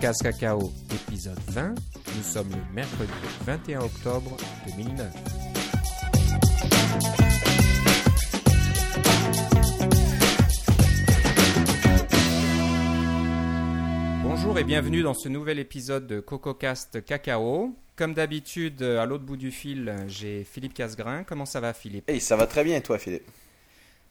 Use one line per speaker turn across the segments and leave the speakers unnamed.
CocoCast Cacao, épisode 20. Nous sommes le mercredi 21 octobre 2009. Bonjour et bienvenue dans ce nouvel épisode de CocoCast Cacao. Comme d'habitude, à l'autre bout du fil, j'ai Philippe Casgrain. Comment ça va, Philippe?
Hey, ça va très bien, toi, Philippe?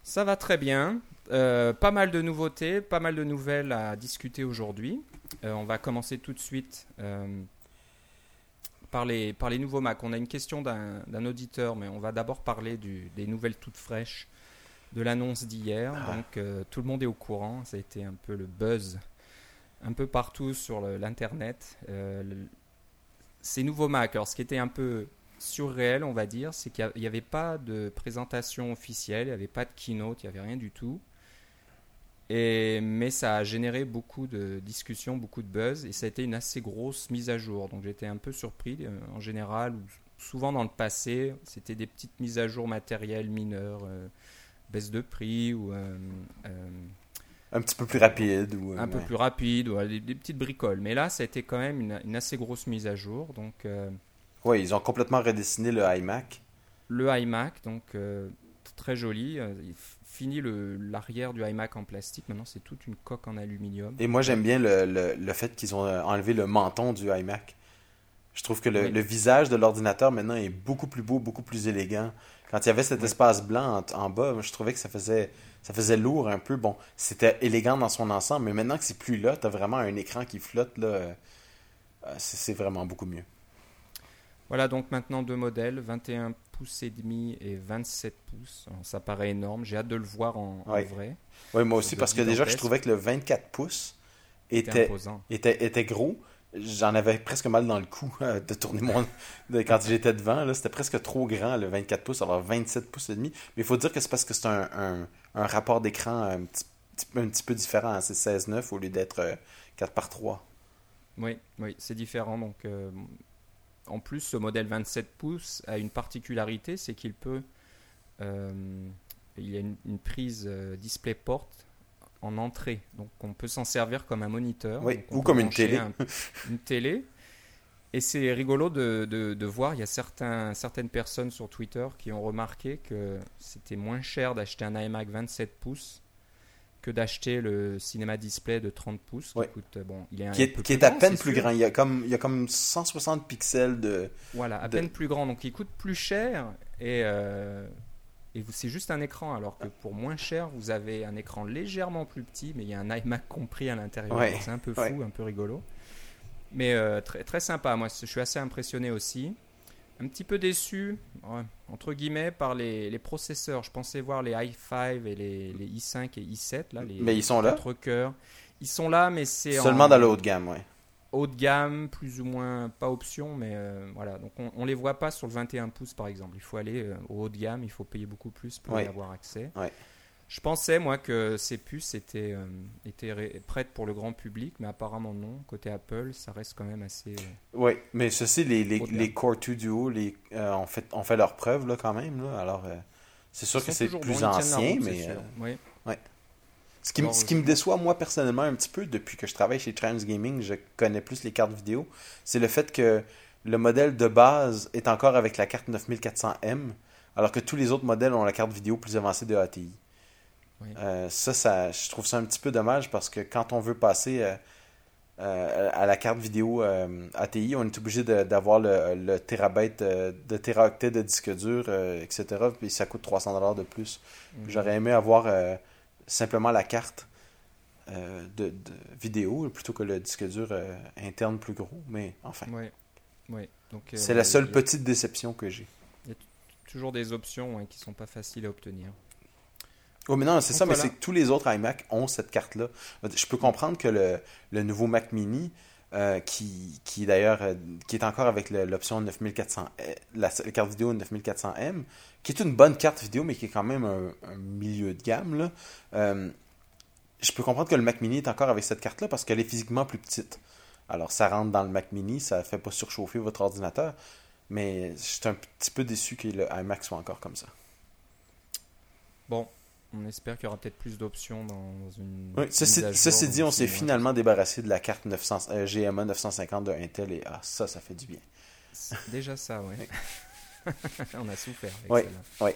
Ça va très bien. Euh, pas mal de nouveautés, pas mal de nouvelles à discuter aujourd'hui. Euh, on va commencer tout de suite euh, par, les, par les nouveaux Mac. On a une question d'un auditeur, mais on va d'abord parler du- des nouvelles toutes fraîches de l'annonce d'hier.
Ah.
Donc euh, tout le monde est au courant. Ça a été un peu le buzz un peu partout sur l'internet. Ces nouveaux Mac, alors ce qui était un peu surréel, on va dire, c'est qu'il n'y avait pas de présentation officielle, il n'y avait pas de keynote, il n'y avait rien du tout. Et, mais ça a généré beaucoup de discussions, beaucoup de buzz, et ça a été une assez grosse mise à jour. Donc j'étais un peu surpris euh, en général, ou souvent dans le passé, c'était des petites mises à jour matérielles mineures, euh, baisse de prix, ou euh, euh,
Un petit peu plus rapide. Ou,
un peu plus rapide, ou des, des petites bricoles. Mais là, ça a été quand même une, une assez grosse mise à jour. Donc
Ouais, ils ont complètement redessiné le iMac.
le iMac, donc très joli. Il f- finit le- l'arrière du iMac en plastique. Maintenant, c'est toute une coque en aluminium.
Et moi, j'aime bien le, le, le fait qu'ils ont euh, enlevé le menton du iMac. Je trouve que le,
Oui.
le visage de l'ordinateur maintenant est beaucoup plus beau, beaucoup plus élégant. Quand il y avait cet
Oui.
espace blanc en, en bas, moi, je trouvais que ça faisait, ça faisait lourd un peu. Bon, c'était élégant dans son ensemble, mais maintenant que c'est plus là, tu as vraiment un écran qui flotte. là. euh, c'est vraiment beaucoup mieux.
Voilà, donc maintenant deux modèles, 21 pouces et demi et 27 pouces. Alors, ça paraît énorme. J'ai hâte de le voir en, vrai.
Oui, moi aussi, parce que déjà, je trouvais que le 24 pouces était,
imposant.
était, était gros. J'en avais presque mal dans le cou euh, de tourner mon. de- quand j'étais devant, là, c'était presque trop grand, le 24 pouces, alors 27 pouces et demi. Mais il faut dire que c'est parce que c'est un, un, un rapport d'écran un petit, peu- un petit peu différent. hein. C'est 16-9 au lieu d'être euh, 4 par 3.
Oui, oui, c'est différent. Donc, euh, en plus, ce modèle 27 pouces a une particularité, c'est qu'il peut, euh, il y a une, une prise euh, DisplayPort en entrée, donc on peut s'en servir comme un moniteur,
Oui, ou comme une télé.
un- une télé. Et c'est rigolo de, de- de voir, il y a certains, certaines personnes sur Twitter qui ont remarqué que c'était moins cher d'acheter un iMac 27 pouces que d'acheter le cinéma display de 30 pouces, qui,
Ouais.
coûte, bon, il est un
Qui est, qui est à peine plus
sûr.
grand. Il y, a comme, il y a comme 160 pixels de.
Voilà, à
de-
peine plus grand. Donc il coûte plus cher et, euh, et c'est juste un écran. Alors que pour moins cher, vous avez un écran légèrement plus petit, mais il y a un iMac compris à l'intérieur.
Ouais,
C'est un peu fou,
ouais.
un peu rigolo. Mais euh, très, très sympa. Moi, je suis assez impressionné aussi. Un petit peu déçu, entre guillemets, par les, les processeurs. Je pensais voir les i5 et les, les i5 et i7. Là, les
Mais ils sont là.
4 cœurs. Ils sont là, mais c'est
Seulement
en-
dans le haut de gamme, ouais.
haut de gamme, plus ou moins, pas option, mais euh, voilà. Donc on, on les voit pas sur le 21 pouces par exemple. Il faut aller euh, au haut de gamme, il faut payer beaucoup plus pour
Ouais.
y avoir accès.
Ouais.
Je pensais moi que ces puces étaient, euh, étaient prêtes pour le grand public, mais apparemment non. Côté Apple, ça reste quand même assez. euh,
Oui, mais ceci, les, les, Core 2 Duo les, euh, ont, fait, ont fait leur preuve là, quand même. Là. Alors, c'est sûr que c'est plus ancien,
route,
mais.
Oui.
Ce qui,
Alors,
ce qui me déçoit, moi, personnellement, un petit peu, depuis que je travaille chez Trans Gaming, je connais plus les cartes vidéo, c'est le fait que le modèle de base est encore avec la carte 9400M, alors que tous les autres modèles ont la carte vidéo plus avancée de ATI.
Oui.
Euh, ça, ça, je trouve ça un petit peu dommage parce que quand on veut passer euh, euh, à la carte vidéo ATI, on est obligé d'avoir le, le terabyte de teraoctets de disque dur, etc. Puis ça coûte 300$ de plus.
Mhm.
J'aurais aimé avoir simplement la carte de, de vidéo plutôt que le disque dur interne plus gros. Mais enfin,
Oui. Oui. Donc,
c'est la
il y a-
seule
il y a
petite déception que j'ai.
Toujours des options ouais, qui sont pas faciles à obtenir.
Oui, mais non, c'est ça, mais c'est que tous les autres iMac ont cette carte-là. Je peux comprendre que le, le nouveau Mac Mini, euh, qui, qui d'ailleurs, euh, qui est encore avec l'option 9400, euh, la, la carte vidéo 9400M, qui est une bonne carte vidéo, mais qui est quand même un, un milieu de gamme, là. Euh, je peux comprendre que le Mac Mini est encore avec cette carte-là parce qu'elle est physiquement plus petite. Alors, ça rentre dans le Mac Mini, ça fait pas surchauffer votre ordinateur, mais je suis un petit peu déçu que le iMac soit encore comme ça.
Bon, on espère qu'il y aura peut-être plus d'options dans une.
Oui,
dans
dit, on s'est finalement débarrassé de la carte 900, euh, GMA 950 de Intel et ah, ça, ça fait du bien.
C'est Déjà ça, ouais. on a souffert avec
Oui, oui.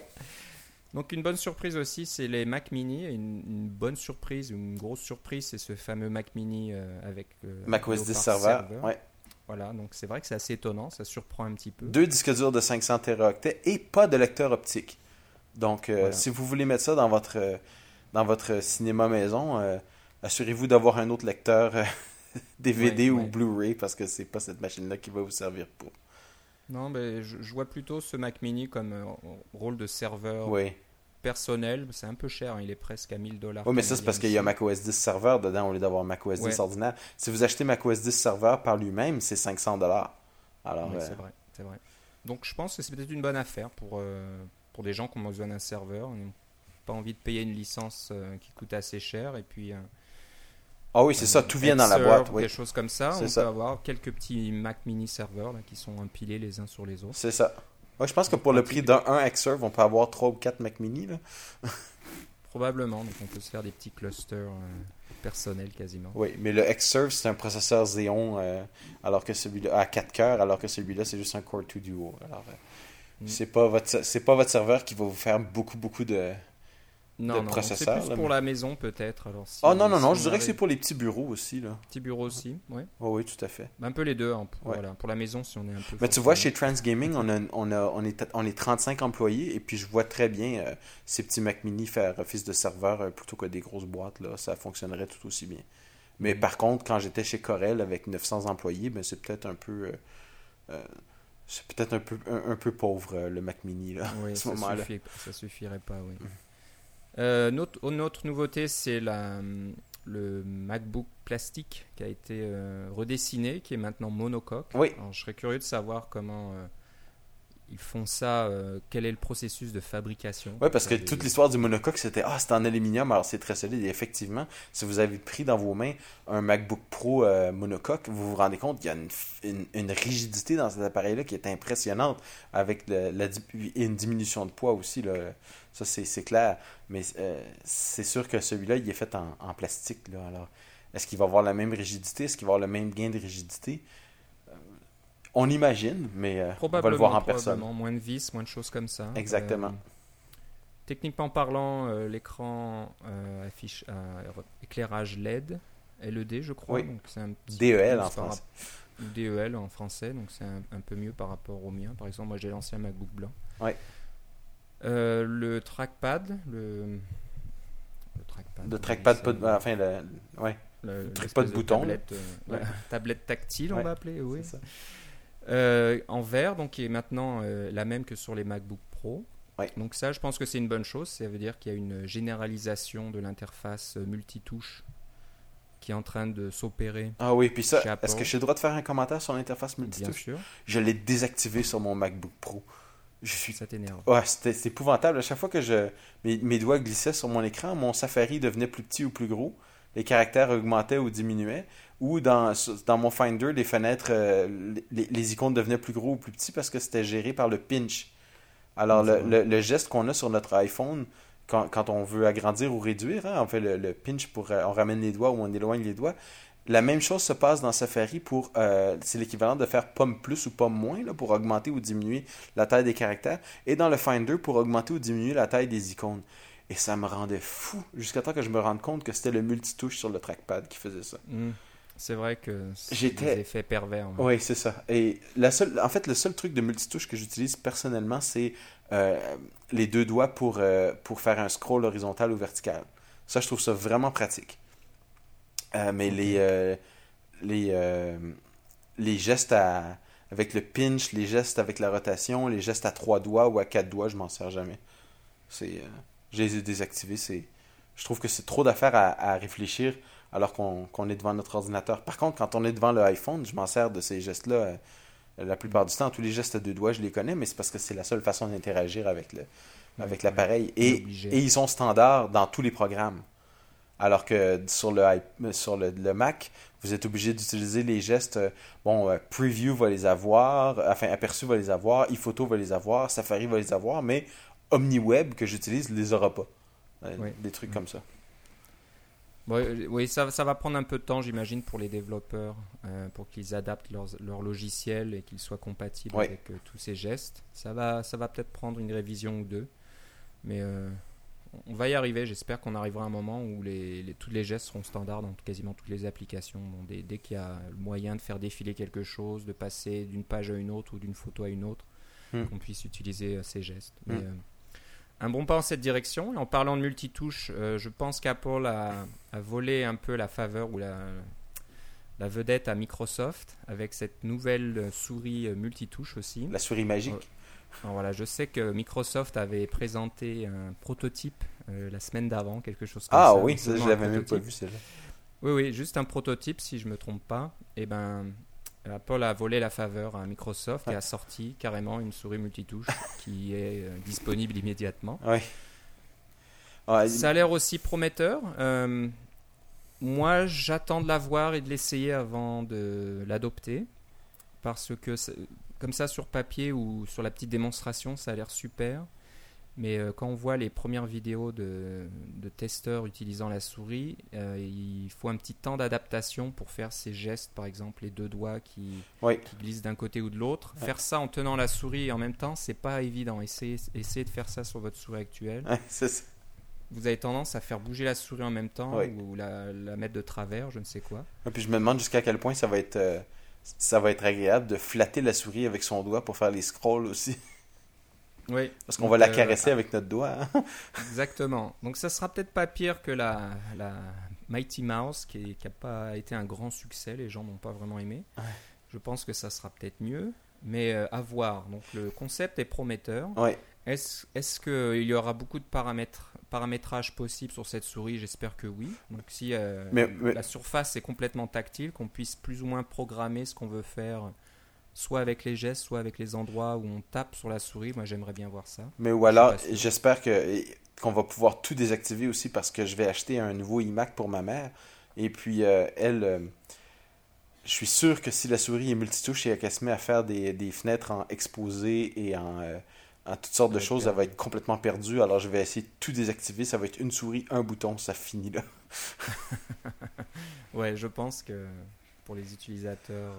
Donc une bonne surprise aussi, c'est les Mac Mini. Une, une bonne surprise, une grosse surprise, c'est ce fameux Mac Mini euh, avec euh,
10
Leopard
serveur. Ouais.
Voilà, donc c'est vrai que c'est assez étonnant, ça surprend un petit peu.
Deux disques durs de 500 Teraoctets et pas de lecteur optique. Donc, euh,
Voilà.
si vous voulez mettre ça dans votre, euh, dans votre cinéma maison, euh, assurez-vous d'avoir un autre lecteur DVD ou. Blu-ray parce que c'est pas cette machine-là qui va vous servir pour.
Non, mais je, je vois plutôt ce Mac Mini comme rôle de serveur
Oui.
personnel. C'est un peu cher, hein, il est presque à 1000 dollars.
Oui, mais ça, c'est parce qu'il y a macOS 10 serveur dedans au lieu d'avoir macOS 10
Ouais.
ordinaire. Si vous achetez macOS 10 serveur par lui-même, c'est 500 dollars. Alors,
c'est vrai, c'est vrai. Donc je pense que c'est peut-être une bonne affaire pour, pour des gens qui ont besoin d'un serveur. Ils n'ont pas envie de payer une licence euh, qui coûte assez cher. Et puis, euh,
ah oui, c'est ça, tout vient dans la boîte.
ou
Oui,
Des choses comme ça. On
ça.
peut avoir quelques petits Mac mini serveurs là, qui sont empilés les uns sur les autres.
c'est ça. Ouais, je pense que pour le prix d'un 1 Xserve, on peut avoir 3 ou 4 Mac Mini. Là.
Probablement, donc on peut se faire des petits clusters euh, personnels quasiment.
Oui, mais le Xserve, c'est un processeur Xeon euh, alors que celui-là à 4 cœurs, alors que celui-là, c'est juste un Core 2 Duo. Alors, euh,
Mm.
c'est pas votre c'est pas votre serveur qui va vous faire beaucoup beaucoup de
Non,
de
non, c'est plus
là,
pour
mais-
la maison peut-être. Alors, si-
Oh non non
si
non,
on
je dirais que c'est pour les petits bureaux aussi là.
Petit bureau aussi, ouais.
Oh, oui, tout à fait.
Un peu les deux, hein, pour,
Ouais.
voilà. pour la maison si on est un peu.
Mais tu vois, chez Transgaming, on, a, on, a, on, est, on est 35 employés et puis je vois très bien euh, ces petits Mac Mini faire office de serveur euh, plutôt que des grosses boîtes. Là, ça fonctionnerait tout aussi bien. Mais
Mhm.
par contre, quand j'étais chez Corel avec 900 employés, ben, c'est peut-être un peu. euh, c'est peut-être un peu, un, un peu pauvre euh, le Mac Mini là,
Oui,
à ce
ça,
moment-là.
suffit- ça suffirait pas, oui. Euh, notre, une autre nouveauté, c'est la, le MacBook plastique qui a été euh, redessiné, qui est maintenant monocoque.
Oui.
Alors, je serais curieux de savoir comment euh, ils font ça, euh, quel est le processus de fabrication?
Oui, parce que toute l'histoire du monocoque, c'était Ah, c'est en aluminium, alors c'est très solide. Et effectivement, si vous avez pris dans vos mains un MacBook Pro euh, monocoque, vous vous rendez compte qu'il y a une, une- une rigidité dans cet appareil-là qui est impressionnante, avec le- la, une diminution de poids aussi. Là. Ça, c'est clair. Mais euh, c'est sûr que celui-là, il est fait en, en plastique. Là. Alors, est-ce qu'il va avoir la même rigidité? Est-ce qu'il va avoir le même gain de rigidité? On imagine, mais euh, on va le voir en personne.
moins de vis, moins de choses comme ça.
Exactement.
Euh, techniquement parlant, euh, l'écran euh, affiche éclairage LED, LED je crois.
Oui.
donc c'est un petit
DEL
plus
en français.
ou DEL en français, donc c'est un, un peu mieux par rapport au mien. Par exemple, moi j'ai l'ancien MacBook blanc.
Ouais.
Le trackpad, le, le trackpad,
Le trackpad,
ça
enfin, le, ouais.
Le-
pas de bouton,
Tablette,
Ouais.
ouais, tablette tactile, on
Ouais,
va appeler, oui.
c'est ça.
Euh, en vert, donc qui est maintenant euh, la même que sur les MacBook Pro.
Ouais.
Donc ça, je pense que c'est une bonne chose. Ça veut dire qu'il y a une généralisation de l'interface euh, multitouche qui est en train de s'opérer,
Ah oui, puis ça, est-ce que j'ai le droit de faire un commentaire sur l'interface
bien
multitouche?
sûr.
Je l'ai désactivé sur mon MacBook Pro. Je suis.
Ça t'énerve.
Ouais, c'était c'est épouvantable. À chaque fois que je mes, mes doigts glissaient sur mon écran, mon Safari devenait plus petit ou plus gros. Les caractères augmentaient ou diminuaient. Ou dans, dans mon Finder, les fenêtres, euh, les, les icônes devenaient plus gros ou plus petits parce que c'était géré par le pinch. Alors, le,
vrai.
le- le geste qu'on a sur notre iPhone, quand, quand on veut agrandir ou réduire, hein, on fait le, le pinch pour. euh, on ramène les doigts ou on éloigne les doigts. La même chose se passe dans Safari pour. euh, c'est l'équivalent de faire pomme plus ou pomme moins là, pour augmenter ou diminuer la taille des caractères. Et dans le Finder pour augmenter ou diminuer la taille des icônes. Et ça me rendait fou jusqu'à temps que je me rende compte que c'était le multitouche sur le trackpad qui faisait ça.
Hmm. C'est vrai que c'est
J'étais-
des effets pervers. moi.
Oui, c'est ça. Et la seule, en fait, le seul truc de multitouche que j'utilise personnellement, c'est euh, les deux doigts pour, euh, pour faire un scroll horizontal ou vertical. Ça, je trouve ça vraiment pratique. Euh, mais les, les, les gestes à, avec le pinch, les gestes avec la rotation, les gestes à trois doigts ou à quatre doigts, je m'en sers jamais. C'est, je les ai désactivés. C'est, je trouve que c'est trop d'affaires à, à réfléchir alors qu'on est devant notre ordinateur. Par contre, quand on est devant le iPhone, je m'en sers de ces gestes-là euh, la plupart du temps. Tous les gestes à deux doigts, je les connais, mais c'est parce que c'est la seule façon d'interagir avec le avec
Ouais,
l'appareil. Et, ils sont standards dans tous les programmes. Alors que sur le, iP- sur le, le Mac, vous êtes obligé d'utiliser les gestes. euh, Bon, euh, Preview va les avoir, euh, enfin, Aperçu va les avoir, ePhoto va les avoir, Safari va les avoir, mais OmniWeb que j'utilise ne les aura pas. euh, des trucs
Mm.
comme ça.
Euh, oui, ça, ça va prendre un peu de temps, j'imagine, pour les développeurs, euh, pour qu'ils adaptent leurs- leur logiciel et qu'ils soient compatibles
Ouais.
avec euh, tous ces gestes. Ça va, ça va peut-être prendre une révision ou deux, mais euh, on va y arriver. J'espère qu'on arrivera à un moment où les, les- tous les gestes seront standards dans quasiment toutes les applications. Bon, dès dès qu'il y a le moyen de faire défiler quelque chose, de passer d'une page à une autre ou d'une photo à une autre,
Hmm.
qu'on puisse utiliser ces gestes. Mais,
Hmm.
Un bon pas en cette direction. Et en parlant de multitouche, euh, je pense qu'Apple a, a volé un peu la faveur ou la, la vedette à Microsoft avec cette nouvelle euh, souris euh, multitouche aussi.
La souris magique.
Alors voilà, je sais que Microsoft avait présenté un prototype euh, la semaine d'avant, quelque chose comme
Ah
ça.
oui, ça,
seulement
je l'avais même pas vu celle-là.
Oui, oui, juste un prototype, si je me trompe pas. Et ben, Apple a volé la faveur à Microsoft et a sorti carrément une souris multitouche qui est euh, disponible immédiatement. Ça a l'air aussi prometteur. Euh, moi, j'attends de la voir et de l'essayer avant de l'adopter. Parce que, comme ça, sur papier ou sur la petite démonstration, ça a l'air super. Mais euh, quand on voit les premières vidéos de, de testeurs utilisant la souris, euh, il faut un petit temps d'adaptation pour faire ces gestes, par exemple les deux doigts qui,
Oui.
qui glissent d'un côté ou de l'autre.
Ouais.
Faire ça en tenant la souris en même temps, c'est pas évident. Essayez, essayez de faire ça sur votre souris actuelle
Ouais, c'est ça.
vous avez tendance à faire bouger la souris en même temps
Oui.
ou la, la mettre de travers, je ne sais quoi.
Et puis je me demande jusqu'à quel point ça va être euh, ça va être agréable de flatter la souris avec son doigt pour faire les scrolls aussi.
Oui.
Parce qu'on va la caresser avec notre doigt. hein.
Exactement. Donc ça sera peut-être pas pire que la, la Mighty Mouse qui n'a pas été un grand succès, les gens n'ont pas vraiment aimé.
Ouais.
Je pense que ça sera peut-être mieux, mais euh, à voir. Donc le concept est prometteur.
Ouais.
Est-ce est qu'il y aura beaucoup de paramètres, paramétrage possible sur cette souris? J'espère que oui. Donc si euh,
Mais- mais-
la surface est complètement tactile, qu'on puisse plus ou moins programmer ce qu'on veut faire, soit avec les gestes, soit avec les endroits où on tape sur la souris, moi j'aimerais bien voir ça.
Mais ou alors, j'espère que qu'on va pouvoir tout désactiver aussi parce que je vais acheter un nouveau iMac pour ma mère. Et puis, euh, elle, euh, je suis sûr que si la souris est multitouche et qu'elle se met à faire des, des fenêtres en exposé et en, euh, en toutes sortes de choses, elle va être complètement perdue. Alors, je vais essayer de tout désactiver. Ça va être une souris, un bouton, ça finit là.
Ouais, je pense que pour les utilisateurs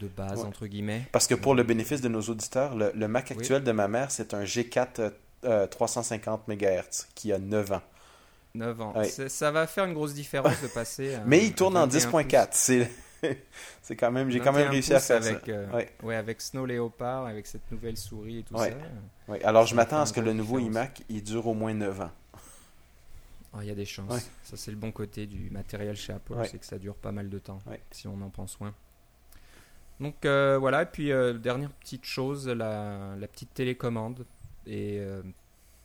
de base,
Ouais.
entre guillemets.
Parce que pour le bénéfice de nos auditeurs, le, le Mac
Oui.
actuel de ma mère, c'est un G4 euh, euh, 350 MHz qui a 9 ans.
9 ans.
Ouais.
Ça va faire une grosse différence de passer. à
Mais il tourne en
21
10.4. C'est c'est quand même, j'ai quand même
21
réussi à faire
avec,
ça.
euh,
Ouais.
ouais, avec Snow Leopard, avec cette nouvelle souris et tout
Ouais.
ça.
Ouais, alors je m'attends à ce que le nouveau
différence.
iMac, il dure au moins 9 ans.
Ah, Il y a des chances. Ça, c'est le bon côté du matériel chez Apple, c'est que ça dure pas mal de temps, si on en prend soin. Donc euh, voilà, et puis euh, dernière petite chose, la, la petite télécommande est, euh,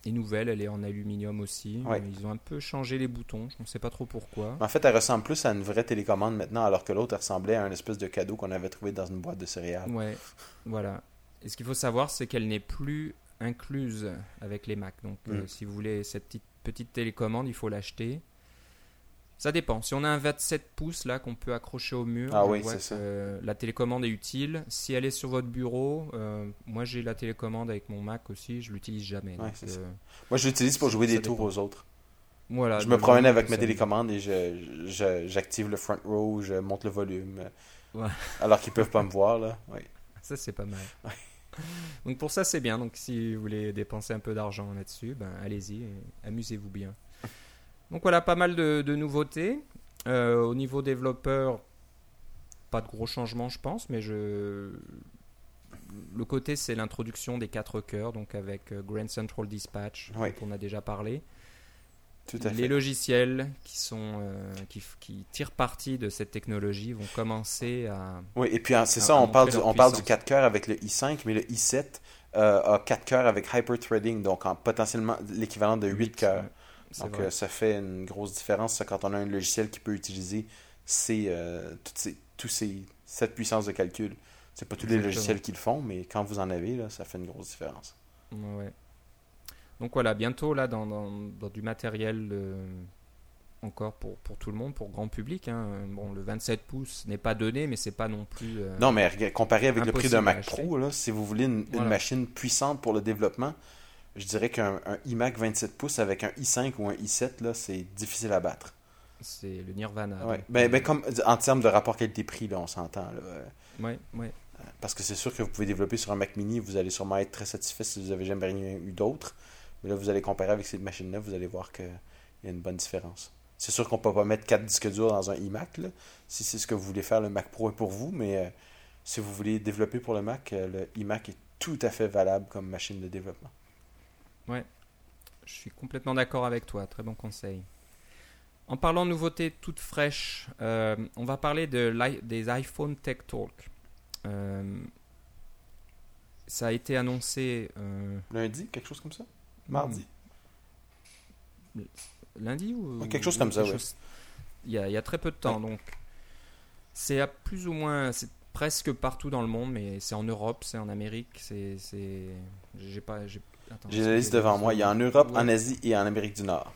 est nouvelle, elle est en aluminium aussi.
Ouais.
Ils ont un peu changé les boutons, je ne sais pas trop pourquoi.
En fait, elle ressemble plus à une vraie télécommande maintenant, alors que l'autre elle ressemblait à un espèce de cadeau qu'on avait trouvé dans une boîte de céréales.
Ouais, voilà. Et ce qu'il faut savoir, c'est qu'elle n'est plus incluse avec les Mac. Donc,
Mm.
si vous voulez cette petite, petite télécommande, il faut l'acheter. Ça dépend. Si on a un 27 pouces là qu'on peut accrocher au mur,
Ah
je
oui,
vois
c'est
que,
ça.
euh, la télécommande est utile. Si elle est sur votre bureau, euh, moi j'ai la télécommande avec mon Mac aussi, je l'utilise jamais.
Ouais,
Donc, euh,
Moi, je l'utilise pour jouer des tours
dépend.
aux autres.
voilà,
je me promène avec ma télécommande et je, je- j'active le front row, je monte le volume.
Ouais.
Alors qu'ils peuvent pas me voir, là.
Ça, c'est pas mal. Donc pour ça, c'est bien. Donc si vous voulez dépenser un peu d'argent là-dessus, ben, allez-y, amusez-vous bien. Donc voilà, pas mal de, de nouveautés. Euh, au niveau développeur, pas de gros changements, je pense, mais je... le côté, c'est l'introduction des quatre cœurs, donc avec euh, Grand Central Dispatch,
Oui.
dont on a déjà parlé.
Tout à
Les
fait.
logiciels qui, sont, euh, qui, tirent parti de cette technologie vont commencer à,
Oui, et puis hein, c'est ça, on parle, du, on parle du
puissance.
4 cœurs avec le i5, mais le i7 euh, a 4 cœurs avec hyperthreading, donc en potentiellement l'équivalent de 8
Huit,
cœurs. Donc
vrai.
euh, ça fait une grosse différence quand on a un logiciel qui peut utiliser ces, euh, toutes ces, tous ces, cette puissance de calcul. C'est pas tous les logiciels qui le font, mais quand vous en avez, là, ça fait une grosse différence.
Ouais. Donc voilà, bientôt là dans, dans, dans du matériel euh, encore pour, pour tout le monde, pour grand public. hein. Bon, le 27 pouces n'est pas donné, mais c'est pas non plus. euh,
Non, mais comparé avec le prix d'un Mac. Pro, là, si vous voulez une, machine puissante pour le développement, je dirais qu'un un iMac 27 pouces avec un i5 ou un i7, là, c'est difficile à battre.
C'est le Nirvana.
Ouais. Ben, ben,
euh,
comme, en termes de rapport qualité-prix, là, on s'entend. là. Euh,
ouais, ouais.
Parce que c'est sûr que vous pouvez développer sur un Mac mini, vous allez sûrement être très satisfait si vous avez jamais rien eu d'autre. Mais là, vous allez comparer avec cette machine-là, vous allez voir qu'il y a une bonne différence. C'est sûr qu'on peut pas mettre 4 disques durs dans un iMac, là, si c'est ce que vous voulez faire, le Mac Pro est pour vous, mais euh, si vous voulez développer pour le Mac, euh, le iMac est tout à fait valable comme machine de développement.
Je suis complètement d'accord avec toi. Très bon conseil. En parlant de nouveautés toutes fraîches, euh, on va parler de des iPhone Tech Talk. Euh, ça a été annoncé euh,
Lundi, quelque chose comme ça? Mardi
lundi ou
Ouais, quelque chose
ou
comme ça, ouais.
Il y, a, il y a très peu de temps, donc c'est à plus ou moins, presque partout dans le monde, mais c'est en Europe, c'est en Amérique, c'est, j'ai pas, j'ai,
la liste devant moi. Il y a en Europe, en
Ouais.
Asie et en Amérique du Nord.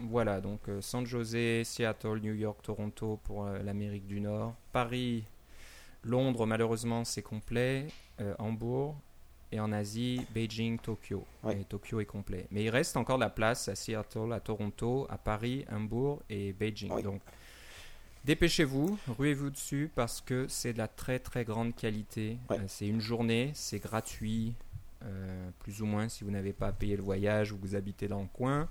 Voilà, donc euh, San José, Seattle, New York, Toronto pour euh, l'Amérique du Nord, Paris, Londres, malheureusement c'est complet, euh, Hambourg, et en Asie, Beijing, Tokyo.
Ouais.
Et Tokyo est complet. Mais il reste encore de la place à Seattle, à Toronto, à Paris, Hambourg et Beijing.
Oui.
Donc dépêchez-vous, ruez-vous dessus parce que c'est de la très très grande qualité.
Ouais.
Euh, c'est une journée, c'est gratuit, euh, plus ou moins si vous n'avez pas à payer le voyage ou que vous habitez dans le coin.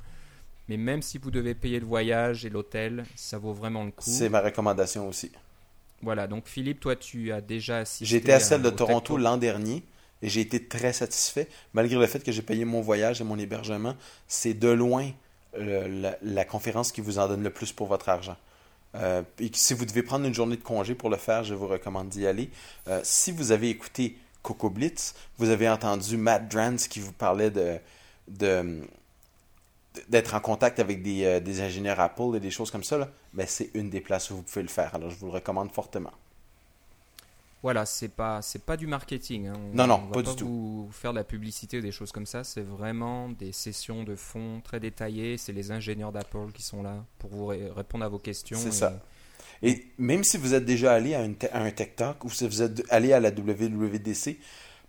Mais même si vous devez payer le voyage et l'hôtel, ça vaut vraiment le coup.
C'est ma recommandation aussi.
Voilà, donc Philippe, toi tu as déjà assisté.
Été à celle de Toronto l'an dernier et j'ai été très satisfait. Malgré le fait que j'ai payé mon voyage et mon hébergement, c'est de loin euh, la, la conférence qui vous en donne le plus pour votre argent. Euh, et si vous devez prendre une journée de congé pour le faire, je vous recommande d'y aller. Euh, si vous avez écouté Coco Blitz, vous avez entendu Matt Drance qui vous parlait d'être en contact avec des, euh, des ingénieurs Apple et des choses comme ça, là, ben, c'est une des places où vous pouvez le faire. Alors, je vous le recommande fortement.
Voilà, c'est pas c'est pas du marketing. hein. On-
Non, non,
on va
pas du tout.
vous faire de la publicité ou des choses comme ça. C'est vraiment des sessions de fond très détaillées. C'est les ingénieurs d'Apple qui sont là pour vous ré- répondre à vos questions.
C'est
et-
ça. Et même si vous êtes déjà allé à, une te- à un Tech Talk ou si vous êtes allé à la WWDC,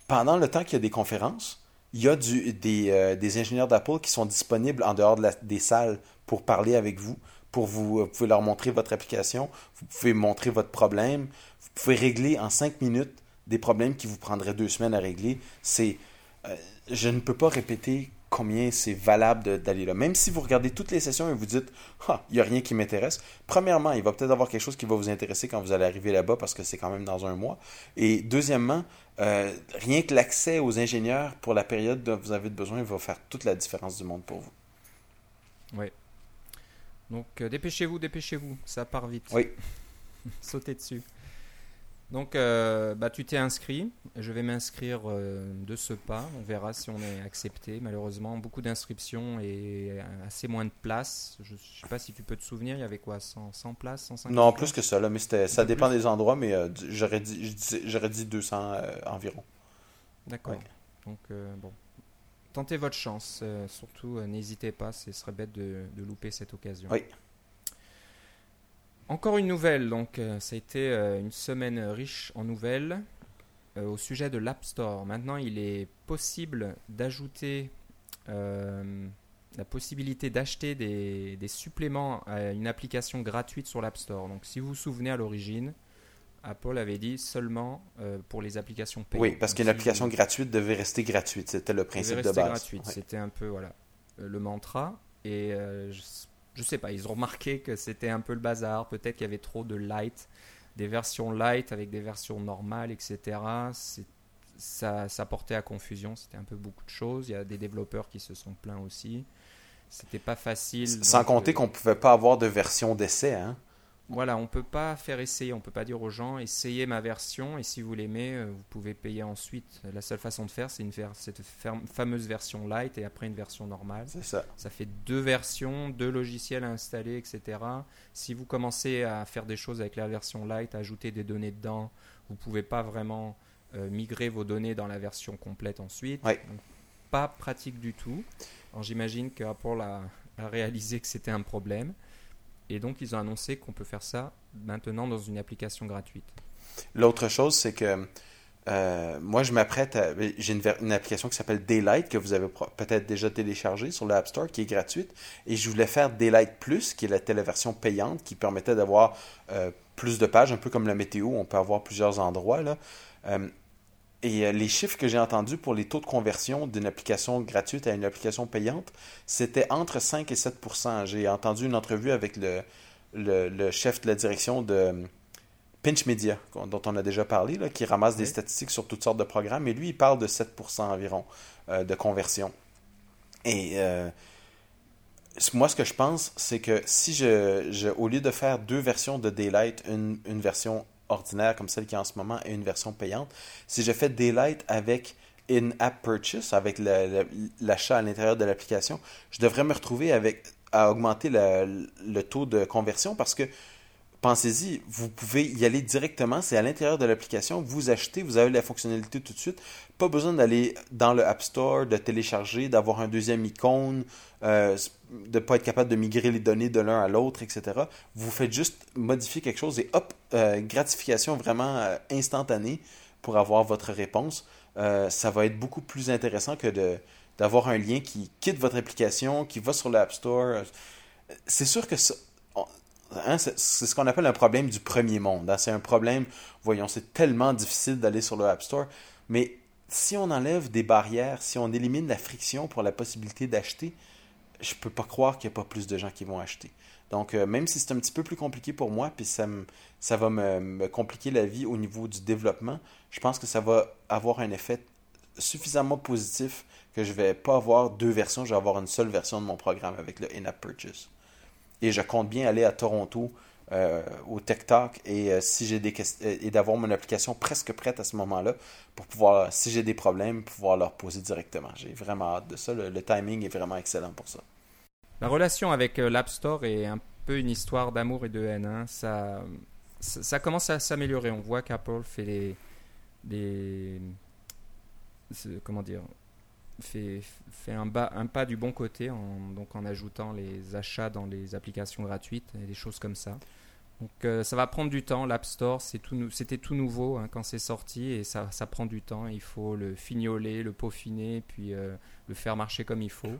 pendant le temps qu'il y a des conférences, il y a du- des, euh, des ingénieurs d'Apple qui sont disponibles en dehors de la- des salles pour parler avec vous, pour vous, vous pouvez leur montrer votre application, vous pouvez montrer votre problème, vous pouvez régler en cinq minutes des problèmes qui vous prendraient deux semaines à régler. C'est, euh, je ne peux pas répéter combien c'est valable d'aller là. Même si vous regardez toutes les sessions et vous dites, ah, il n'y a rien qui m'intéresse. Premièrement, il va peut-être avoir quelque chose qui va vous intéresser quand vous allez arriver là-bas parce que c'est quand même dans un mois. Et deuxièmement, euh, rien que l'accès aux ingénieurs pour la période dont vous avez besoin va faire toute la différence du monde pour vous.
Donc euh, dépêchez-vous, dépêchez-vous. Ça part vite.
Oui.
Sautez dessus. Donc euh, bah, tu t'es inscrit. Je vais m'inscrire euh, de ce pas. On verra si on est accepté. Malheureusement, beaucoup d'inscriptions et assez moins de places. Je ne sais pas si tu peux te souvenir. Il y avait quoi 100, 100 places 150
Non, plus que ça, là, mais c'était, ça dépend
plus.
des endroits, mais j'aurais, dit, dit 200 euh, environ.
D'accord.
Ouais.
Donc, bon. Tentez votre chance. euh, surtout, euh, n'hésitez pas. Ce serait bête de, de louper cette occasion.
Oui.
Encore une nouvelle. Donc, euh, ça a été une semaine riche en nouvelles au sujet de l'App Store. Maintenant, il est possible d'ajouter la possibilité d'acheter des, des suppléments à une application gratuite sur l'App Store. Donc, si vous vous souvenez à l'origine, Apple avait dit seulement euh, pour les applications payantes.
Oui, parce qu'une application gratuite devait rester gratuite. C'était le
devait
principe de base.
gratuite.
Ouais.
C'était un peu voilà euh, le mantra. Et euh, je, je sais pas, ils ont remarqué que c'était un peu le bazar. Peut-être qu'il y avait trop de light, des versions light avec des versions normales, etc. Ça, ça portait à confusion. C'était un peu beaucoup de choses. Il y a des développeurs qui se sont plaints aussi. C'était pas facile.
Sans compter
euh,
qu'on pouvait pas avoir de version d'essai. Hein?
Voilà, on peut pas faire essayer, on peut pas dire aux gens essayez ma version et si vous l'aimez, euh, vous pouvez payer ensuite. La seule façon de faire, c'est une cette fameuse version light et après une version normale.
C'est ça.
Ça fait deux versions, deux logiciels à installer, etc. Si vous commencez à faire des choses avec la version light, à ajouter des données dedans, vous pouvez pas vraiment euh, migrer vos données dans la version complète ensuite.
Ouais.
Donc, pas pratique du tout. J'imagine que Apple a, a réalisé que c'était un problème. Et donc ils ont annoncé qu'on peut faire ça maintenant dans une application gratuite.
L'autre chose, c'est que euh, moi, je m'apprête à. J'ai une, application qui s'appelle Daylight que vous avez peut-être déjà téléchargée sur l'App Store qui est gratuite. Et je voulais faire Daylight Plus, qui est la téléversion payante qui permettait d'avoir euh, plus de pages, un peu comme la météo. On peut avoir plusieurs endroits. Euh, et les chiffres que j'ai entendus pour les taux de conversion d'une application gratuite à une application payante, c'était entre 5 et 7% J'ai entendu une entrevue avec le, le, le chef de la direction de Pinch Media, dont on a déjà parlé, là, qui ramasse des statistiques sur toutes sortes de programmes, et lui, il parle de 7% environ euh, de conversion. Et euh, moi, ce que je pense, c'est que si je, je, au lieu de faire deux versions de Daylight, une, une version ordinaire comme celle qui est en ce moment et une version payante, si je fais Daylight avec in-app purchase, avec l'achat à l'intérieur de l'application, je devrais me retrouver avec à augmenter le, le taux de conversion parce que pensez-y, vous pouvez y aller directement, c'est à l'intérieur de l'application, vous achetez, vous avez la fonctionnalité tout de suite, pas besoin d'aller dans le App Store, de télécharger, d'avoir un deuxième icône, euh, de ne pas être capable de migrer les données de l'un à l'autre, etc. Vous faites juste modifier quelque chose et hop, euh, gratification vraiment euh, instantanée pour avoir votre réponse. ça va être beaucoup plus intéressant que d'avoir un lien qui quitte votre application, qui va sur l'App Store. C'est sûr que ça, Hein, c'est ce qu'on appelle un problème du premier monde. Hein. C'est un problème, voyons, c'est tellement difficile d'aller sur le App Store, mais si on enlève des barrières, si on élimine la friction pour la possibilité d'acheter, je peux pas croire qu'il n'y a pas plus de gens qui vont acheter. Donc, euh, même si c'est un petit peu plus compliqué pour moi, puis ça, va me, compliquer la vie au niveau du développement, je pense que ça va avoir un effet suffisamment positif que je vais pas avoir deux versions, je vais avoir une seule version de mon programme avec le in-app purchase. Et je compte bien aller à Toronto euh, au Tech Talk et euh, si j'ai des euh, et d'avoir mon application presque prête à ce moment-là pour pouvoir, si j'ai des problèmes, pouvoir leur poser directement. J'ai vraiment hâte de ça. Le, timing est vraiment excellent pour ça.
La relation avec l'App Store est un peu une histoire d'amour et de haine. Hein. Ça, ça, commence à s'améliorer. On voit qu'Apple fait des, des comment dire fait, fait un, bas, un, pas du bon côté en, donc en ajoutant les achats dans les applications gratuites et des choses comme ça. Donc euh, ça va prendre du temps. L'App Store, c'était tout, nouveau hein, quand c'est sorti et ça, ça, prend du temps. Il faut le fignoler, le peaufiner, puis euh, le faire marcher comme il faut.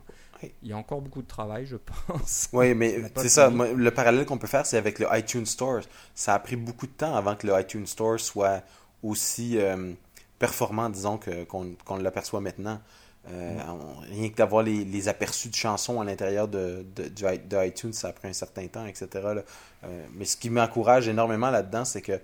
Il y a encore beaucoup de travail, je pense.
Oui, mais c'est ça. le parallèle qu'on peut faire, c'est avec le iTunes Store. Ça a pris beaucoup de temps avant que le iTunes Store soit aussi euh, performant, disons, qu'on l'aperçoit maintenant. Euh, rien que d'avoir les, aperçus de chansons à l'intérieur de, de, iTunes, ça a pris un certain temps, etc. Euh, mais ce qui m'encourage énormément là-dedans, c'est que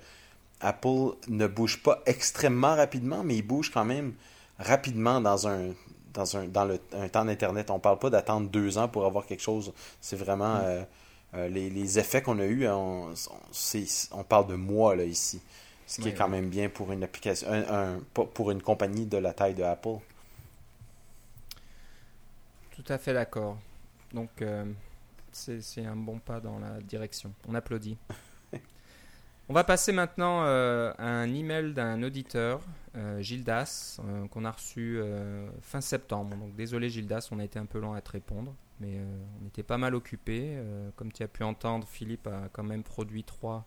Apple ne bouge pas extrêmement rapidement, mais il bouge quand même rapidement dans un dans un dans le un temps d'internet. On parle pas d'attendre deux ans pour avoir quelque chose. C'est vraiment mm. euh, les, effets qu'on a eus. On, on, parle de mois là ici, ce qui est quand même bien pour une application, pour une compagnie de la taille de Apple.
Tout à fait d'accord. Donc, euh, c'est un bon pas dans la direction. On applaudit. On va passer maintenant euh, à un email d'un auditeur, euh, Gildas, qu'on a reçu fin septembre. Donc désolé Gildas, on a été un peu long à te répondre, mais on était pas mal occupé. comme tu as pu entendre, Philippe a quand même produit trois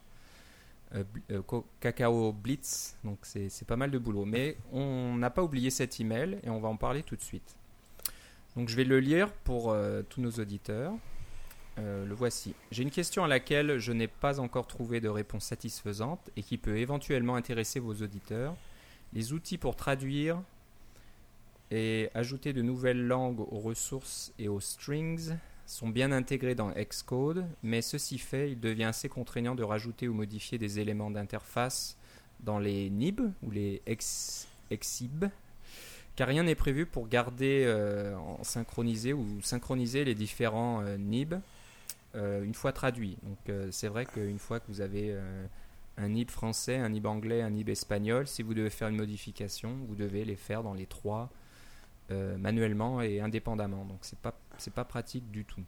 cacao blitz, donc c'est pas mal de boulot. Mais on n'a pas oublié cet email et on va en parler tout de suite. Donc je vais le lire pour euh, tous nos auditeurs. Euh, le voici. J'ai une question à laquelle je n'ai pas encore trouvé de réponse satisfaisante et qui peut éventuellement intéresser vos auditeurs. Les outils pour traduire et ajouter de nouvelles langues aux ressources et aux strings sont bien intégrés dans Xcode, mais ceci fait, il devient assez contraignant de rajouter ou modifier des éléments d'interface dans les nib ou les exib car rien n'est prévu pour garder euh, en synchronisé ou synchroniser les différents euh, NIB euh, une fois traduits. Donc c'est vrai qu'une fois que vous avez un NIB français, un NIB anglais, un NIB espagnol, si vous devez faire une modification, vous devez les faire dans les trois manuellement et indépendamment. Donc c'est pas pas pratique du tout.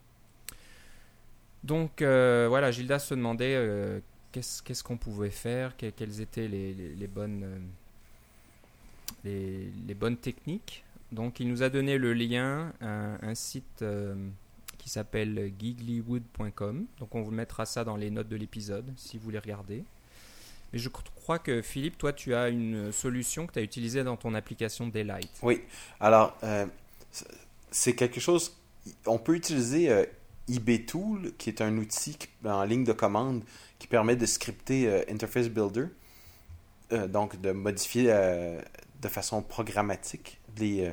Donc voilà, Gilda se demandait qu'est-ce qu'on pouvait faire, quelles étaient les bonnes les, bonnes techniques. Donc il nous a donné le lien à un site euh, qui s'appelle gigglywood.com. Donc on vous mettra ça dans les notes de l'épisode si vous voulez regarder. Mais je crois que Philippe, toi, tu as une solution que tu as utilisée dans ton application Daylight.
Oui. Alors, euh, c'est quelque chose. On peut utiliser euh, eBay Tool, qui est un outil en ligne de commande qui permet de scripter euh, Interface Builder, donc de modifier de façon programmatique les,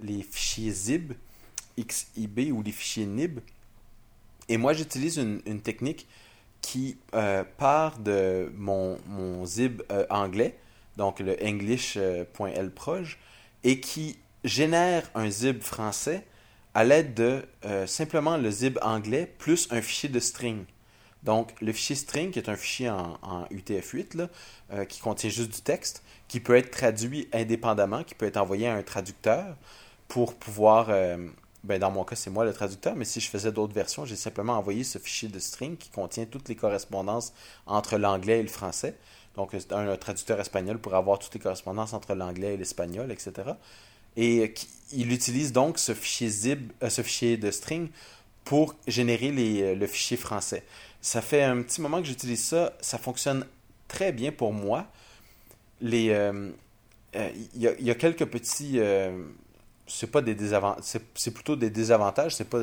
les fichiers zib, XIB ou les fichiers nib. Et moi, j'utilise une, technique qui euh, part de mon, zib euh, anglais, donc le english.lproj, et qui génère un zib français à l'aide de euh, simplement le zib anglais plus un fichier de string. Donc, le fichier string, qui est un fichier en, en UTF-8, là, qui contient juste du texte, qui peut être traduit indépendamment, qui peut être envoyé à un traducteur pour pouvoir ben, dans mon cas, c'est moi le traducteur, mais si je faisais d'autres versions, j'ai simplement envoyé ce fichier de string qui contient toutes les correspondances entre l'anglais et le français. Donc, un, traducteur espagnol pourrait avoir toutes les correspondances entre l'anglais et l'espagnol, etc. Et il utilise donc ce fichier zip, euh, ce fichier de string pour générer euh, le fichier français. Ça fait un petit moment que j'utilise ça. Ça fonctionne très bien pour moi. Les, euh, il y, a quelques petits c'est pas des désavantages, c'est plutôt des désavantages, c'est pas,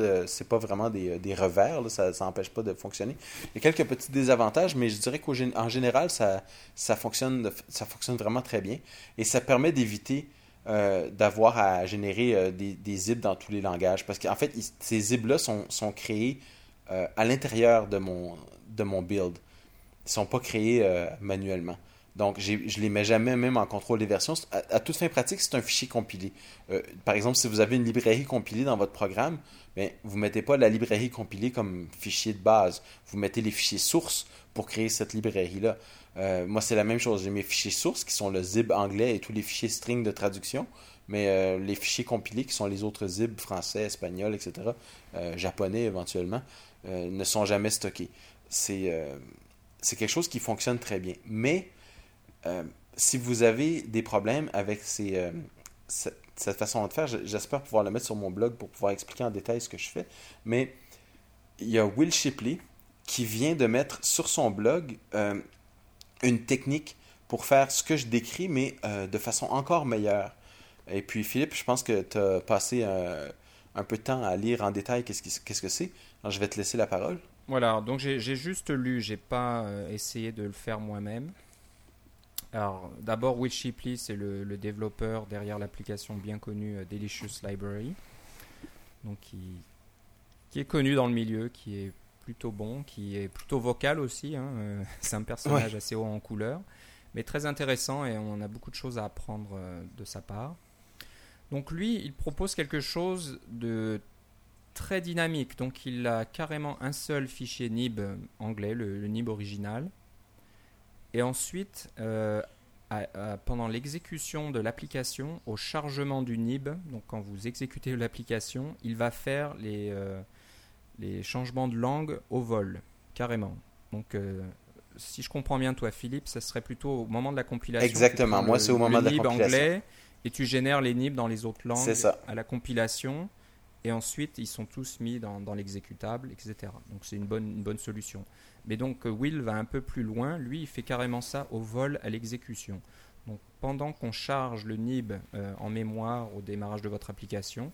pas vraiment des, des revers, ça n'empêche pas de fonctionner. Il y a quelques petits désavantages, mais je dirais qu'en général, ça, ça, fonctionne, ça fonctionne vraiment très bien. Et ça permet d'éviter euh, d'avoir à générer euh, des, des zips dans tous les langages. Parce qu'en fait, ces zips-là sont, sont créés euh, à l'intérieur de mon, de mon build. Ils sont pas créés manuellement. Donc, je ne les mets jamais même en contrôle des versions. À, toute fin pratique, c'est un fichier compilé. Euh, par exemple, si vous avez une librairie compilée dans votre programme, bien, vous ne mettez pas la librairie compilée comme fichier de base. Vous mettez les fichiers sources pour créer cette librairie-là. Euh, moi, c'est la même chose. J'ai mes fichiers sources qui sont le zib anglais et tous les fichiers string de traduction. Mais euh, les fichiers compilés qui sont les autres zib français, espagnol, etc., japonais éventuellement, ne sont jamais stockés. C'est c'est quelque chose qui fonctionne très bien. Mais euh, si vous avez des problèmes avec euh, cette, façon de faire, j'espère pouvoir le mettre sur mon blog pour pouvoir expliquer en détail ce que je fais. Mais il y a Will Shipley qui vient de mettre sur son blog euh, une technique pour faire ce que je décris, mais de façon encore meilleure. Et puis, Philippe, je pense que tu as passé un peu de temps à lire en détail qu'est-ce que c'est. Alors, je vais te laisser la parole.
Voilà, donc j'ai, juste lu, j'ai pas essayé de le faire moi-même. Alors, d'abord, Will Shipley, c'est le, développeur derrière l'application bien connue euh, Delicious Library, donc qui, qui, est connu dans le milieu, qui est plutôt bon, qui est plutôt vocal aussi. Hein, euh, c'est un personnage assez haut en couleur, mais très intéressant et on a beaucoup de choses à apprendre euh, de sa part. Donc lui, il propose quelque chose de très dynamique. Donc il a carrément un seul fichier nib anglais, le nib original et ensuite, euh, pendant l'exécution de l'application, au chargement du nib, donc quand vous exécutez l'application, il va faire les, euh, les changements de langue au vol, carrément. Donc, euh, si je comprends bien, toi, Philippe, ça serait plutôt au moment de la compilation.
Exactement, moi, c'est au moment de la compilation. anglais
et tu génères les nibs dans les autres langues à la compilation. Et ensuite, ils sont tous mis dans, l'exécutable, etc. Donc, c'est une bonne, bonne solution. Mais donc euh, Will va un peu plus loin, lui il fait carrément ça au vol à l'exécution. Donc pendant qu'on charge le nib euh, en mémoire au démarrage de votre application,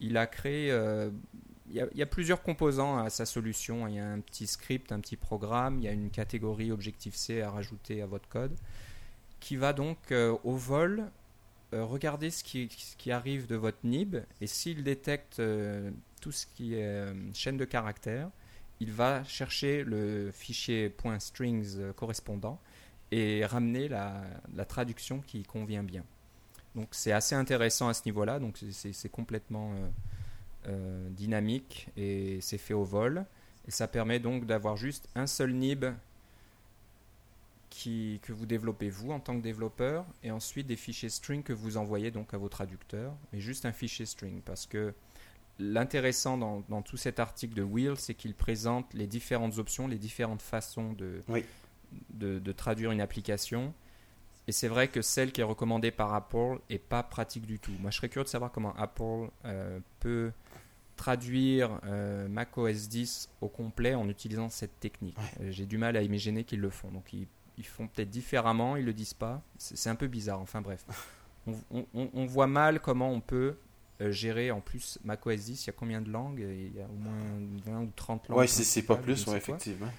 il a créé, euh, il, y a, plusieurs composants à sa solution. Il y a un petit script, un petit programme, il y a une catégorie Objective-C à rajouter à votre code, qui va donc au vol ce qui, ce qui, arrive de votre nib et s'il détecte tout ce qui est chaîne de caractères, il va chercher le fichier .strings correspondant et ramener la, traduction qui convient bien. Donc c'est assez intéressant à ce niveau-là, donc c'est complètement euh, euh, dynamique et c'est fait au vol. Et ça permet donc d'avoir juste un seul nib qui, que vous développez vous en tant que développeur et ensuite des fichiers string que vous envoyez donc à vos traducteurs, mais juste un fichier string parce que l'intéressant dans, tout cet article de Will, c'est qu'il présente les différentes options, les différentes façons de, de, traduire une application. Et c'est vrai que celle qui est recommandée par Apple est pas pratique du tout. Moi, je serais curieux de savoir comment Apple euh, peut traduire euh, macOS 10 au complet en utilisant cette technique. Euh, j'ai du mal à imaginer qu'ils le font. Donc, ils font peut-être différemment, ils le disent pas. C'est un peu bizarre. Enfin bref, on, voit mal comment on peut euh, gérer en plus macOS 10. Il y a combien de langues Il y a au moins 20 ou 30 langues.
Ouais, c'est pas plus, ouais, effectivement.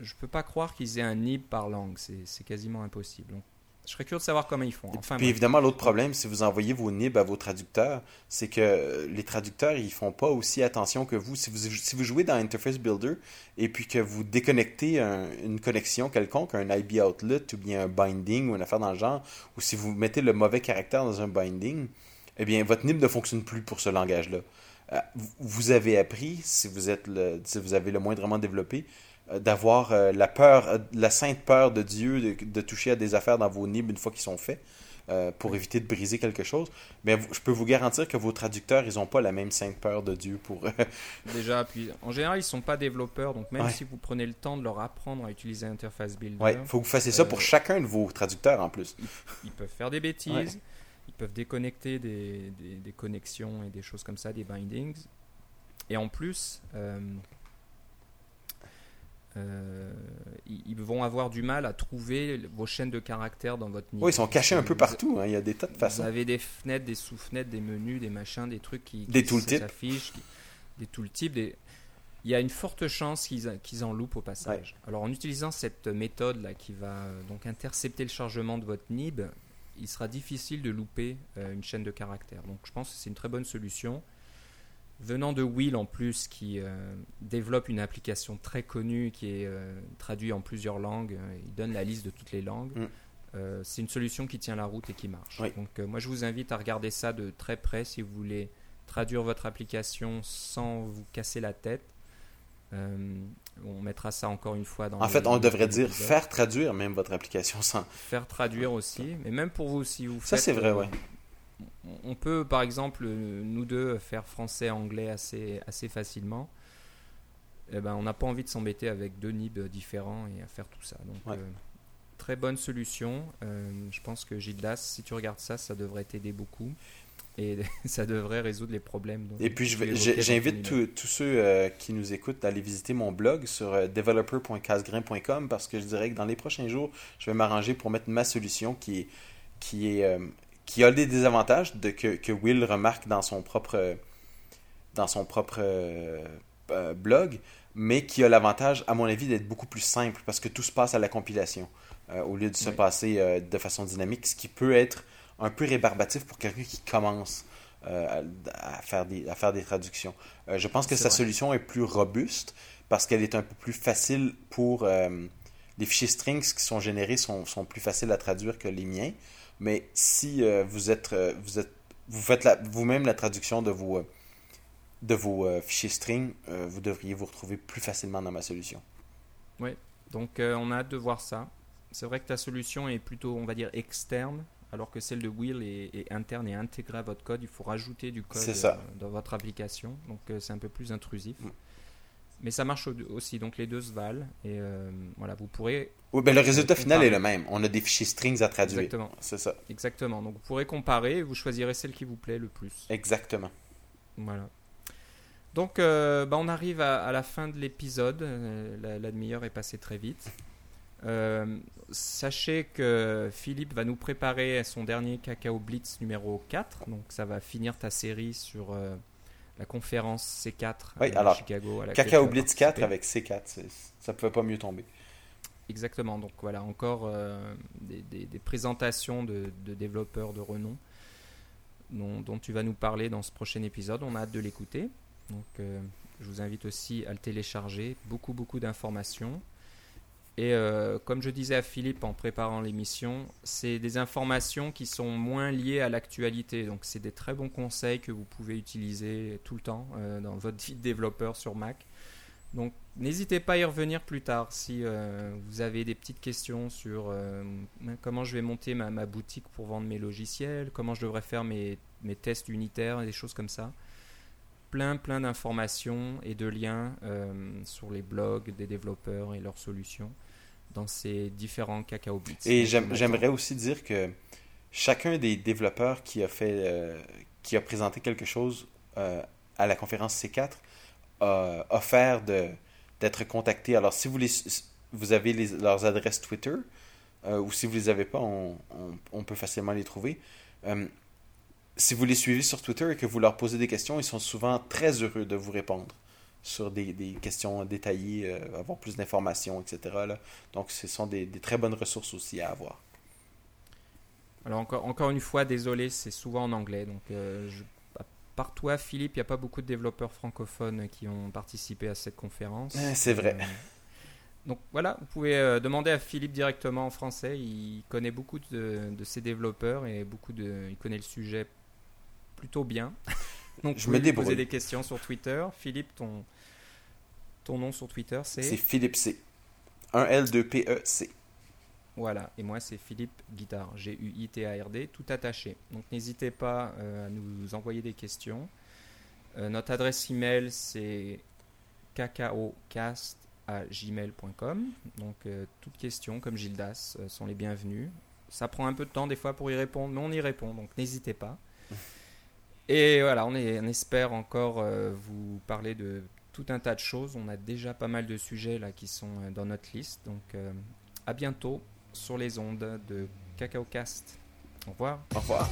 Je peux pas croire qu'ils aient un NIB par langue. C'est quasiment impossible. Donc, je serais curieux de savoir comment ils font.
Enfin, puis évidemment, l'autre problème, si vous envoyez vos nibs à vos traducteurs, c'est que les traducteurs, ils font pas aussi attention que vous. Si vous, si vous jouez dans Interface Builder et puis que vous déconnectez une connexion quelconque, un IB outlet ou bien un binding ou une affaire dans le genre, ou si vous mettez le mauvais caractère dans un binding, eh bien, votre nib ne fonctionne plus pour ce langage-là. Euh, vous avez appris, si vous, êtes le, si vous avez le moindrement développé, euh, d'avoir euh, la peur, euh, la sainte peur de Dieu de, toucher à des affaires dans vos nibs une fois qu'ils sont faits. pour éviter de briser quelque chose. Mais je peux vous garantir que vos traducteurs, ils n'ont pas la même sainte peur de Dieu pour...
Déjà, puis en général, ils ne sont pas développeurs, donc même si vous prenez le temps de leur apprendre à utiliser Interface Builder...
Oui, il faut que vous fassiez ça pour chacun de vos traducteurs en plus.
Ils, peuvent faire des bêtises, ils peuvent déconnecter des, des, connexions et des choses comme ça, des bindings. Et en plus, euh, ils vont avoir du mal à trouver vos chaînes de caractères dans votre
niveau. Oui, ils sont cachés un peu partout. Hein. Il y a des tas de façons.
Vous avez des fenêtres, des sous-fenêtres, des menus, des machins, des trucs qui,
des s'affichent,
des tooltips. Des... Il y a une forte chance qu'ils en loupent au passage. Alors en utilisant cette méthode là qui va euh, donc intercepter le chargement de votre NIB, il sera difficile de louper euh, une chaîne de caractères. Donc je pense que c'est une très bonne solution venant de Will en plus, qui euh, développe une application très connue qui est euh, traduite en plusieurs langues, euh, il donne la liste de toutes les langues. Mm. c'est une solution qui tient la route et qui marche. Donc moi je vous invite à regarder ça de très près si vous voulez traduire votre application sans vous casser la tête. on mettra ça encore une fois dans.
En fait, on devrait dire faire traduire même votre application sans.
Faire traduire aussi, mais même pour vous si vous.
Ça c'est vrai, ouais
on peut, par exemple, nous deux, faire français-anglais assez, assez facilement. Eh ben, on n'a pas envie de s'embêter avec deux nibs différents et à faire tout ça. Donc, euh, très bonne solution. Euh, je pense que Gildas, si tu regardes ça, ça devrait t'aider beaucoup. Et ça devrait résoudre les problèmes.
et puis, j'invite tous ceux euh, qui nous écoutent à aller visiter mon blog sur developer.casgrain.com parce que je dirais que dans les prochains jours, je vais m'arranger pour mettre ma solution qui est, qui est qui a des désavantages de, que, que, Will remarque dans son propre, dans son propre euh, euh, blog, mais qui a l'avantage, à mon avis, d'être beaucoup plus simple parce que tout se passe à la compilation euh, au lieu de se passer de façon dynamique, ce qui peut être un peu rébarbatif pour quelqu'un qui commence à, faire des, à faire des traductions. je pense que sa solution est plus robuste parce qu'elle est un peu plus facile pour... les fichiers strings qui sont générés sont, sont plus faciles à traduire que les miens. Mais si euh, vous êtes, euh, vous êtes, vous faites vous-même la traduction de vos, euh, de vos fichiers string, vous devriez vous retrouver plus facilement dans ma solution.
Oui, donc on a hâte de voir ça. C'est vrai que ta solution est plutôt, on va dire, externe, alors que celle de Will est, interne et intégrée à votre code. Il faut rajouter du code dans votre application, donc c'est un peu plus intrusif. Mm. Mais ça marche aussi, donc les deux se valent. Et euh, voilà, vous pourrez.
Oui, ben le résultat final est le même. On a des fichiers strings à traduire.
Exactement.
C'est ça.
Exactement. Donc vous pourrez comparer et vous choisirez celle qui vous plaît le plus.
Exactement.
Voilà. Donc euh, bah, on arrive à, la fin de l'épisode. Euh, la, demi-heure est passée très vite. sachez que Philippe va nous préparer son dernier Cacao Blitz numéro 4. Donc ça va finir ta série sur la conférence C4
à Chicago. À Cacao Blitz 4 avec C4, ça ne pouvait pas mieux tomber.
Exactement, donc voilà, encore euh, des, présentations de, développeurs de renom dont, tu vas nous parler dans ce prochain épisode. On a hâte de l'écouter. Donc euh, je vous invite aussi à le télécharger. Beaucoup, beaucoup d'informations. Et euh, comme je disais à Philippe en préparant l'émission, c'est des informations qui sont moins liées à l'actualité. Donc c'est des très bons conseils que vous pouvez utiliser tout le temps euh, dans votre vie de développeur sur Mac. Donc n'hésitez pas à y revenir plus tard si euh, vous avez des petites questions sur comment je vais monter ma, boutique pour vendre mes logiciels, comment je devrais faire mes, mes tests unitaires, des choses comme ça. Plein plein d'informations et de liens sur les blogs des développeurs et leurs solutions dans ces différents cacao bits.
Et j'aimerais aussi dire que chacun des développeurs qui a fait, euh, qui a présenté quelque chose euh, à la conférence C4 a offert de d'être contacté. Alors si vous les, vous avez leurs adresses Twitter, ou si vous les avez pas, on, on, peut facilement les trouver. si vous les suivez sur Twitter et que vous leur posez des questions, ils sont souvent très heureux de vous répondre sur des, des questions détaillées, avoir plus d'informations, etc. Là. Donc, ce sont des, des, très bonnes ressources aussi à avoir.
Alors, encore, encore une fois, désolé, c'est souvent en anglais. Donc, je par toi, Philippe, il n'y a pas beaucoup de développeurs francophones qui ont participé à cette conférence.
Eh, c'est vrai. Euh,
donc voilà, vous pouvez euh, demander à Philippe directement en français. Il connaît beaucoup de, de ces développeurs et beaucoup de, il connaît le sujet plutôt bien. Donc je me poser des questions sur Twitter. Philippe, ton, ton nom sur Twitter, c'est
C'est Philippe C. 1 L 2 P E C.
Voilà, et moi c'est Philippe Guitard, G-U-I-T-A-R-D, tout attaché. Donc n'hésitez pas euh, à nous envoyer des questions. Euh, notre adresse email c'est cacaocast@gmail.com. Donc euh, toutes questions comme Gildas sont les bienvenues. Ça prend un peu de temps des fois pour y répondre, mais on y répond, donc n'hésitez pas. Et voilà, on, est, on espère encore vous parler de tout un tas de choses. On a déjà pas mal de sujets là qui sont euh, dans notre liste. Donc euh, à bientôt sur les ondes de Cacao Cast. Au revoir.
Au revoir.